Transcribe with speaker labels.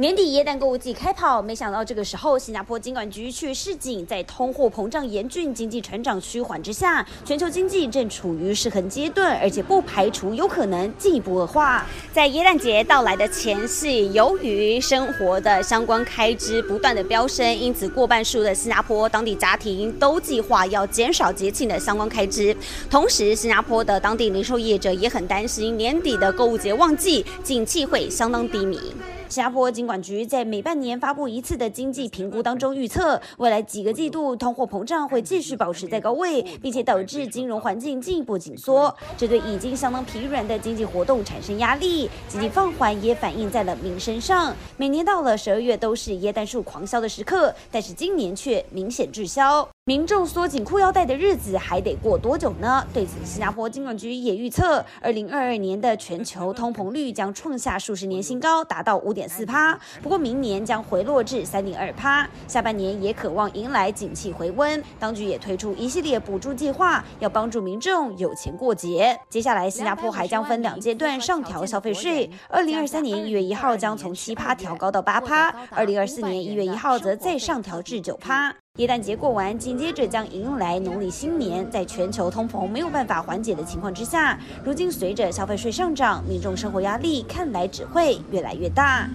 Speaker 1: 年底耶诞购物季开跑，没想到这个时候，新加坡金管局却示警，在通货膨胀严峻、经济成长趋缓之下，全球经济正处于失衡阶段，而且不排除有可能进一步恶化。在耶诞节到来的前夕，由于生活的相关开支不断的飙升，因此过半数的新加坡当地家庭都计划要减少节庆的相关开支。同时，新加坡的当地零售业者也很担心年底的购物节旺季，景气会相当低迷。新加坡金管局在每半年发布一次的经济评估当中预测，未来几个季度通货膨胀会继续保持在高位，并且导致金融环境进一步紧缩，这对已经相当疲软的经济活动产生压力。经济放缓也反映在了民生上。每年到了十二月都是耶诞树狂销的时刻，但是今年却明显滞销。民众缩紧裤腰带的日子还得过多久呢？对此，新加坡金管局也预测，二零二二年的全球通膨率将创下数十年新高，达到五点四趴。不过，明年将回落至三点二趴。下半年也渴望迎来景气回温，当局也推出一系列补助计划，要帮助民众有钱过节。接下来，新加坡还将分两阶段上调消费税，二零二三年一月一号将从七趴调高到八趴，二零二四年一月一号则再上调至九趴。耶诞节过完，紧接着将迎来农历新年。在全球通膨没有办法缓解的情况之下，如今随着消费税上涨，民众生活压力看来只会越来越大。